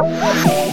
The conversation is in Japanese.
Oh,